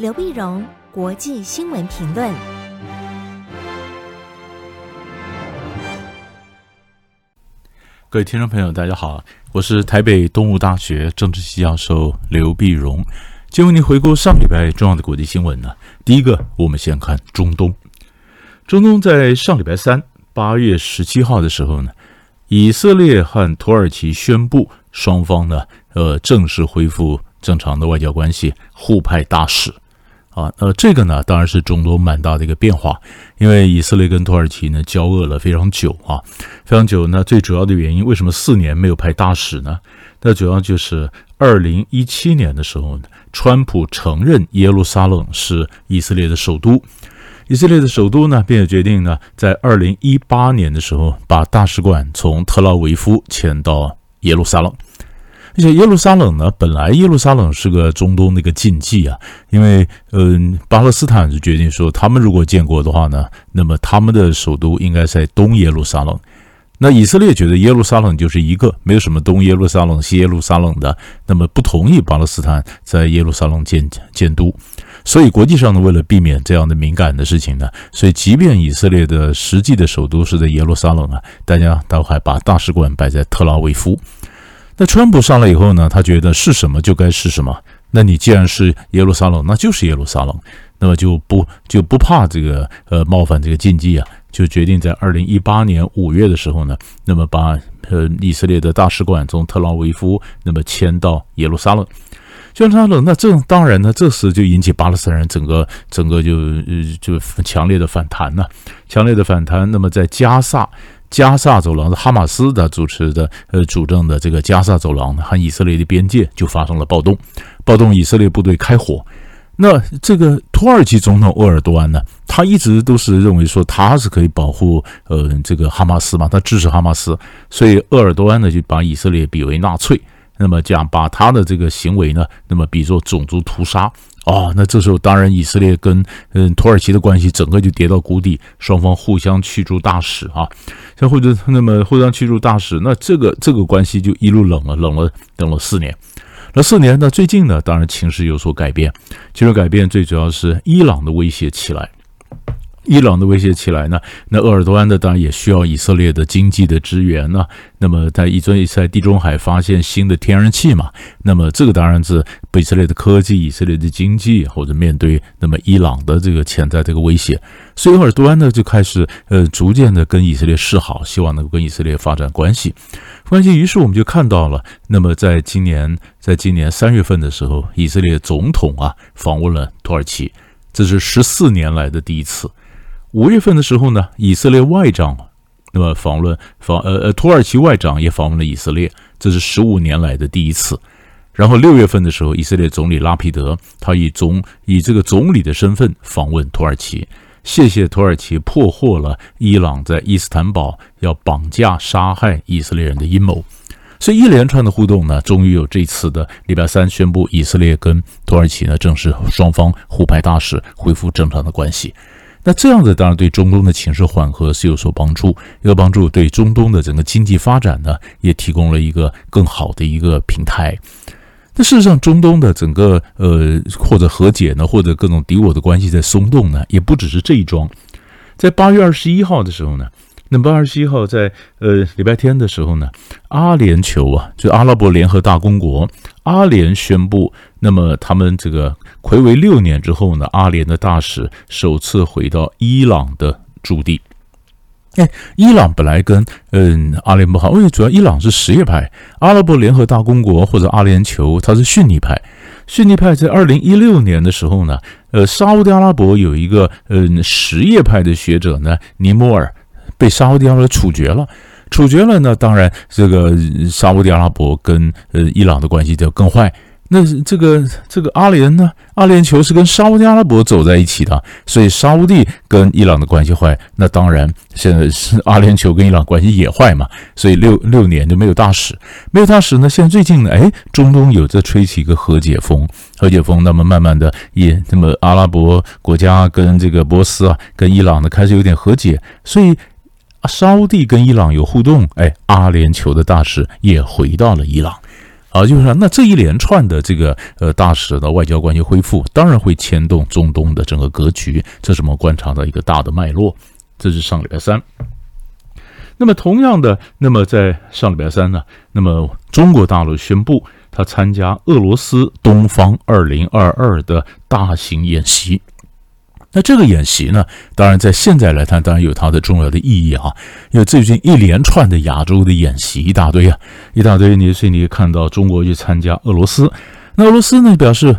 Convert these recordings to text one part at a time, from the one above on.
刘碧荣，国际新闻评论。各位听众朋友，大家好，我是台北东吴大学政治系教授刘碧荣。今为您回顾上礼拜重要的国际新闻呢。第一个，我们先看中东。中东在上礼拜三，八月十七号的时候呢，以色列和土耳其宣布双方呢，呃，正式恢复正常的外交关系，互派大使。啊，呃，这个呢，当然是中东蛮大的一个变化，因为以色列跟土耳其呢交恶了非常久啊，非常久。那最主要的原因，为什么四年没有派大使呢？那主要就是二零一七年的时候呢，川普承认耶路撒冷是以色列的首都，以色列的首都呢，并且决定呢，在二零一八年的时候把大使馆从特拉维夫迁到耶路撒冷。而且耶路撒冷呢，本来耶路撒冷是个中东的一个禁忌啊，因为嗯，巴勒斯坦就决定说，他们如果建国的话呢，那么他们的首都应该在东耶路撒冷。那以色列觉得耶路撒冷就是一个，没有什么东耶路撒冷、西耶路撒冷的，那么不同意巴勒斯坦在耶路撒冷建建都。所以国际上呢，为了避免这样的敏感的事情呢，所以即便以色列的实际的首都是在耶路撒冷啊，大家都还把大使馆摆在特拉维夫。那川普上来以后呢，他觉得是什么就该是什么。那你既然是耶路撒冷，那就是耶路撒冷，那么就不就不怕这个呃冒犯这个禁忌啊，就决定在二零一八年五月的时候呢，那么把呃以色列的大使馆从特拉维夫那么迁到耶路撒冷。耶路撒冷，那这当然呢，这时就引起巴勒斯坦人整个整个就呃就强烈的反弹呐，强烈的反弹。那么在加萨。加萨走廊的哈马斯的主持的呃主政的这个加萨走廊和以色列的边界就发生了暴动，暴动以色列部队开火。那这个土耳其总统鄂尔多安呢，他一直都是认为说他是可以保护呃这个哈马斯嘛，他支持哈马斯，所以鄂尔多安呢就把以色列比为纳粹，那么这样把他的这个行为呢，那么比作种族屠杀。哦，那这时候当然以色列跟嗯土耳其的关系整个就跌到谷底，双方互相驱逐大使啊，像或者那么互相驱逐大使，那这个这个关系就一路冷了，冷了等了四年。那四年呢，最近呢，当然情势有所改变，情势改变最主要是伊朗的威胁起来。伊朗的威胁起来呢，那鄂尔多安呢，当然也需要以色列的经济的支援呢。那么在以色列在地中海发现新的天然气嘛，那么这个当然是以色列的科技、以色列的经济，或者面对那么伊朗的这个潜在这个威胁，所以鄂尔多安呢就开始呃逐渐的跟以色列示好，希望能够跟以色列发展关系。关系，于是我们就看到了，那么在今年在今年三月份的时候，以色列总统啊访问了土耳其，这是十四年来的第一次。五月份的时候呢，以色列外长那么访问访呃呃土耳其外长也访问了以色列，这是十五年来的第一次。然后六月份的时候，以色列总理拉皮德他以总以这个总理的身份访问土耳其，谢谢土耳其破获了伊朗在伊斯坦堡要绑架杀害以色列人的阴谋。所以一连串的互动呢，终于有这次的礼拜三宣布以色列跟土耳其呢正式双方互派大使，恢复正常的关系。那这样子当然对中东的情势缓和是有所帮助，有帮助，对中东的整个经济发展呢，也提供了一个更好的一个平台。那事实上，中东的整个呃或者和解呢，或者各种敌我的关系在松动呢，也不只是这一桩。在八月二十一号的时候呢。那么二十一号在呃礼拜天的时候呢，阿联酋啊，就阿拉伯联合大公国，阿联宣布，那么他们这个睽违六年之后呢，阿联的大使首次回到伊朗的驻地。哎，伊朗本来跟嗯阿联不好，因为主要伊朗是什叶派，阿拉伯联合大公国或者阿联酋它是逊尼派，逊尼派在二零一六年的时候呢，呃沙乌地阿拉伯有一个嗯什叶派的学者呢尼摩尔。被沙乌地阿拉伯处决了，处决了呢，当然，这个沙乌地阿拉伯跟呃伊朗的关系就更坏。那这个这个阿联呢，阿联酋是跟沙乌地阿拉伯走在一起的，所以沙乌地跟伊朗的关系坏，那当然现在是阿联酋跟伊朗关系也坏嘛。所以六六年就没有大使，没有大使呢。现在最近呢，哎，中东有在吹起一个和解风，和解风。那么慢慢的也，那么阿拉伯国家跟这个波斯啊，跟伊朗呢开始有点和解，所以。啊沙乌地跟伊朗有互动，哎，阿联酋的大使也回到了伊朗，啊，就是说，那这一连串的这个呃大使的外交关系恢复，当然会牵动中东的整个格局，这是我们观察到一个大的脉络。这是上礼拜三。那么同样的，那么在上礼拜三呢，那么中国大陆宣布他参加俄罗斯东方二零二二的大型演习。那这个演习呢，当然在现在来看，当然有它的重要的意义啊，因为最近一连串的亚洲的演习一大堆啊，一大堆，你所以你看到中国去参加俄罗斯，那俄罗斯呢表示，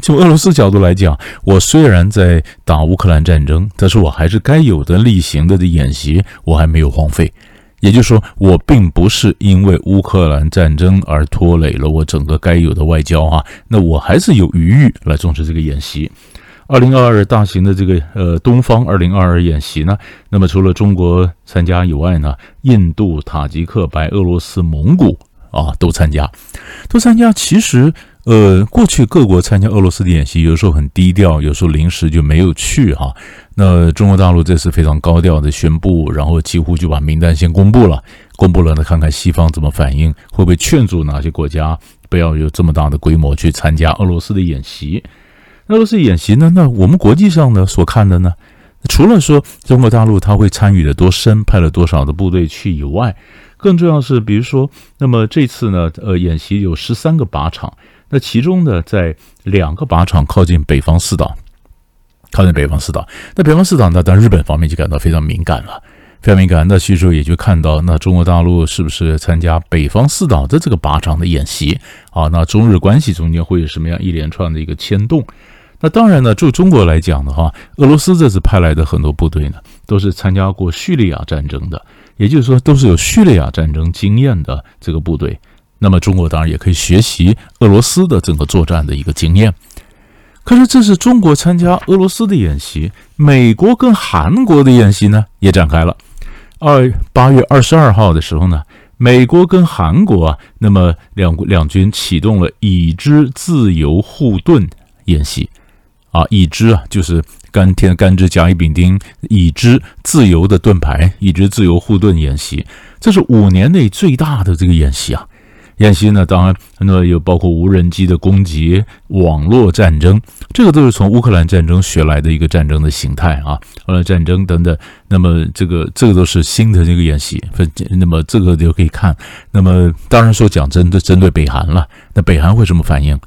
从俄罗斯角度来讲，我虽然在打乌克兰战争，但是我还是该有的例行的的演习，我还没有荒废，也就是说，我并不是因为乌克兰战争而拖累了我整个该有的外交啊，那我还是有余裕来重视这个演习。二零二二大型的这个呃东方二零二二演习呢，那么除了中国参加以外呢，印度、塔吉克、白俄罗斯、蒙古啊都参加，都参加。其实呃，过去各国参加俄罗斯的演习，有时候很低调，有时候临时就没有去哈。那中国大陆这次非常高调的宣布，然后几乎就把名单先公布了，公布了呢，看看西方怎么反应，会不会劝阻哪些国家不要有这么大的规模去参加俄罗斯的演习。俄罗斯演习呢？那我们国际上呢所看的呢，除了说中国大陆它会参与的多深，派了多少的部队去以外，更重要是，比如说，那么这次呢，呃，演习有十三个靶场，那其中呢，在两个靶场靠近北方四岛，靠近北方四岛。那北方四岛呢，当日本方面就感到非常敏感了，非常敏感。那其实也就看到，那中国大陆是不是参加北方四岛的这个靶场的演习啊？那中日关系中间会有什么样一连串的一个牵动？那当然呢，就中国来讲的话，俄罗斯这次派来的很多部队呢，都是参加过叙利亚战争的，也就是说，都是有叙利亚战争经验的这个部队。那么中国当然也可以学习俄罗斯的整个作战的一个经验。可是这是中国参加俄罗斯的演习，美国跟韩国的演习呢也展开了。二八月二十二号的时候呢，美国跟韩国啊，那么两两军启动了已知自由护盾演习。啊，已知啊，就是甘天甘之甲乙丙丁，已知自由的盾牌，已知自由护盾演习，这是五年内最大的这个演习啊。演习呢，当然那有包括无人机的攻击、网络战争，这个都是从乌克兰战争学来的一个战争的形态啊。后来战争等等，那么这个这个都是新的这个演习。那么这个就可以看。那么当然说讲针对针对北韩了，那北韩会什么反应？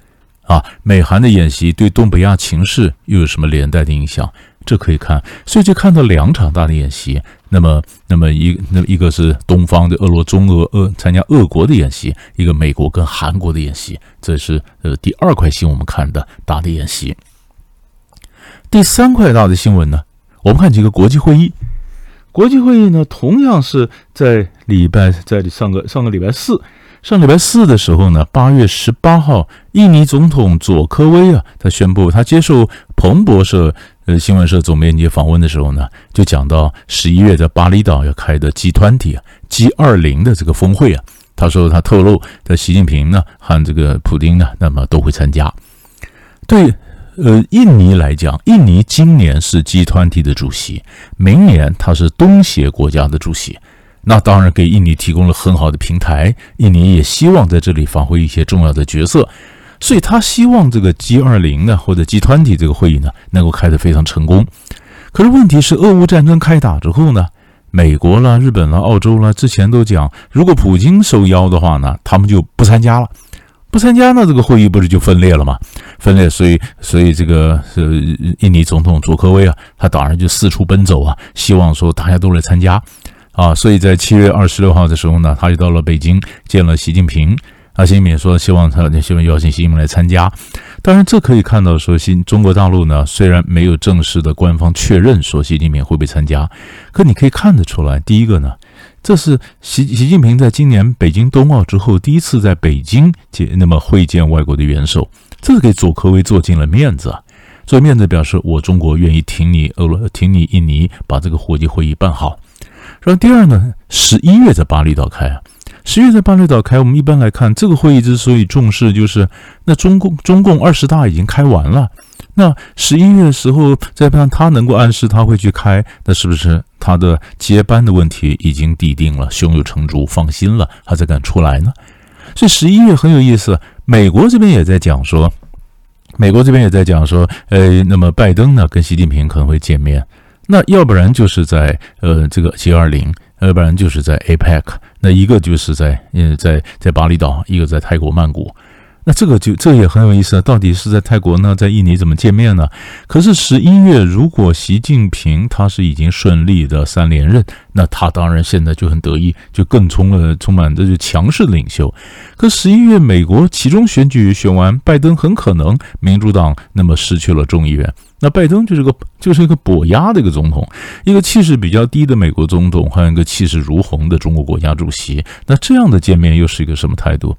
啊，美韩的演习对东北亚情势又有什么连带的影响？这可以看，所以就看到两场大的演习。那么，那么一那么一个是东方的俄罗中俄俄参加俄国的演习，一个美国跟韩国的演习。这是呃第二块新闻我们看的大的演习。第三块大的新闻呢，我们看几个国际会议。国际会议呢，同样是在礼拜在上个上个礼拜四。上礼拜四的时候呢，八月十八号，印尼总统佐科威啊，他宣布他接受彭博社呃新闻社总编辑访问的时候呢，就讲到十一月在巴厘岛要开的 G20 啊，G 二零的这个峰会啊，他说他透露，在习近平呢和这个普丁呢，那么都会参加。对，呃，印尼来讲，印尼今年是 G20 的主席，明年他是东协国家的主席。那当然给印尼提供了很好的平台，印尼也希望在这里发挥一些重要的角色，所以他希望这个 G20 呢，或者 G 团体这个会议呢，能够开得非常成功。可是问题是，俄乌战争开打之后呢，美国啦、日本啦、澳洲啦，之前都讲，如果普京受邀的话呢，他们就不参加了，不参加，那这个会议不是就分裂了吗？分裂，所以，所以这个是印尼总统佐科威啊，他当然就四处奔走啊，希望说大家都来参加。啊，所以在七月二十六号的时候呢，他就到了北京见了习近平。啊，习近平说希望他希望邀请习近平来参加。当然，这可以看到说，新中国大陆呢，虽然没有正式的官方确认说习近平会不会参加，可你可以看得出来，第一个呢，这是习习近平在今年北京冬奥之后第一次在北京见那么会见外国的元首，这给佐科威做尽了面子，做面子表示我中国愿意挺你俄罗挺你印尼把这个国际会议办好。然后第二呢，十一月在巴厘岛开啊，十月在巴厘岛开。我们一般来看，这个会议之所以重视，就是那中共中共二十大已经开完了，那十一月的时候再看他能够暗示他会去开，那是不是他的接班的问题已经底定了，胸有成竹，放心了，他才敢出来呢？所以十一月很有意思，美国这边也在讲说，美国这边也在讲说，呃，那么拜登呢跟习近平可能会见面，那要不然就是在呃这个 G20，要不然就是在 APEC，那一个就是在呃在在巴厘岛，一个在泰国曼谷。那这个就这也很有意思啊，到底是在泰国呢，在印尼怎么见面呢？可是十一月，如果习近平他是已经顺利的三连任，那他当然现在就很得意，就更充了充满这就强势的领袖。可十一月美国其中选举选完，拜登很可能民主党那么失去了众议员。那拜登就是个就是一个跛鸭的一个总统，一个气势比较低的美国总统，还有一个气势如虹的中国国家主席。那这样的见面又是一个什么态度？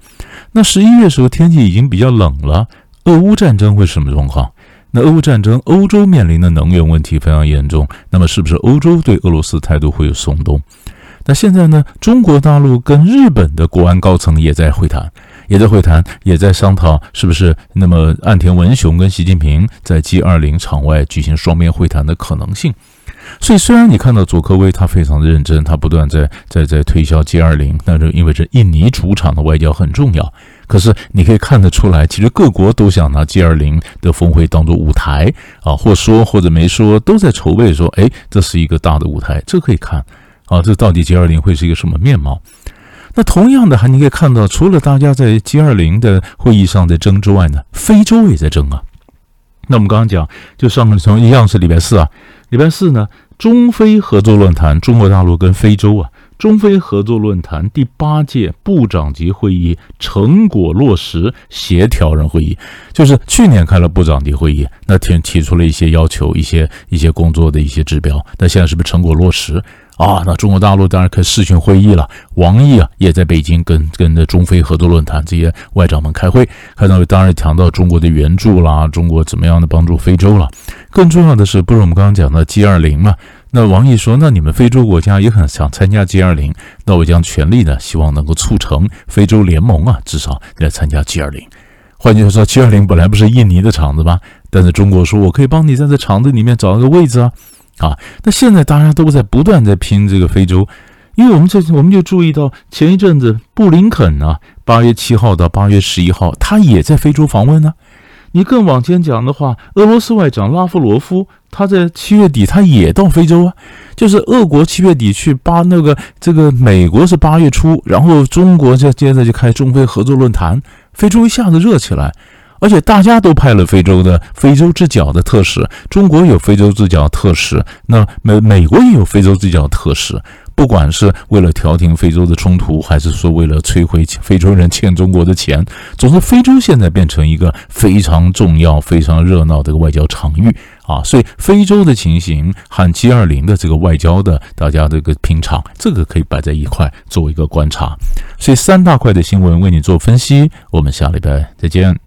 那十一月时候天气已经比较冷了，俄乌战争会是什么状况？那俄乌战争，欧洲面临的能源问题非常严重，那么是不是欧洲对俄罗斯态度会有松动？那现在呢？中国大陆跟日本的国安高层也在会谈。也在会谈，也在商讨，是不是那么岸田文雄跟习近平在 G20 场外举行双边会谈的可能性。所以，虽然你看到佐科威他非常的认真，他不断在在在推销 G20，但是因为这印尼主场的外交很重要。可是你可以看得出来，其实各国都想拿 G20 的峰会当做舞台啊，或说或者没说，都在筹备说，哎，这是一个大的舞台，这可以看啊，这到底 G20 会是一个什么面貌？那同样的，还你可以看到，除了大家在 G20 的会议上在争之外呢，非洲也在争啊。那我们刚刚讲，就上个从一样是礼拜四啊，礼拜四呢，中非合作论坛，中国大陆跟非洲啊，中非合作论坛第八届部长级会议成果落实协调人会议，就是去年开了部长级会议，那提提出了一些要求，一些一些工作的一些指标，那现在是不是成果落实？啊，那中国大陆当然可以视讯会议了。王毅啊，也在北京跟跟着中非合作论坛这些外长们开会，看到当然谈到中国的援助啦，中国怎么样的帮助非洲了。更重要的是，不是我们刚刚讲的 G20 嘛？那王毅说，那你们非洲国家也很想参加 G20，那我将全力的希望能够促成非洲联盟啊，至少来参加 G20。换句话说，G20 本来不是印尼的场子吗？但是中国说我可以帮你在这场子里面找一个位置啊。啊，那现在大家都在不断在拼这个非洲，因为我们这我们就注意到前一阵子布林肯呢，八月七号到八月十一号，他也在非洲访问呢。你更往前讲的话，俄罗斯外长拉夫罗夫他在七月底他也到非洲啊，就是俄国七月底去八那个这个美国是八月初，然后中国就接着就开中非合作论坛，非洲一下子热起来。而且大家都派了非洲的非洲之角的特使，中国有非洲之角特使，那美美国也有非洲之角特使。不管是为了调停非洲的冲突，还是说为了摧毁非洲人欠中国的钱，总之非洲现在变成一个非常重要、非常热闹的一个外交场域啊。所以非洲的情形和 G20 的这个外交的大家这个拼场，这个可以摆在一块作为一个观察。所以三大块的新闻为你做分析，我们下礼拜再见。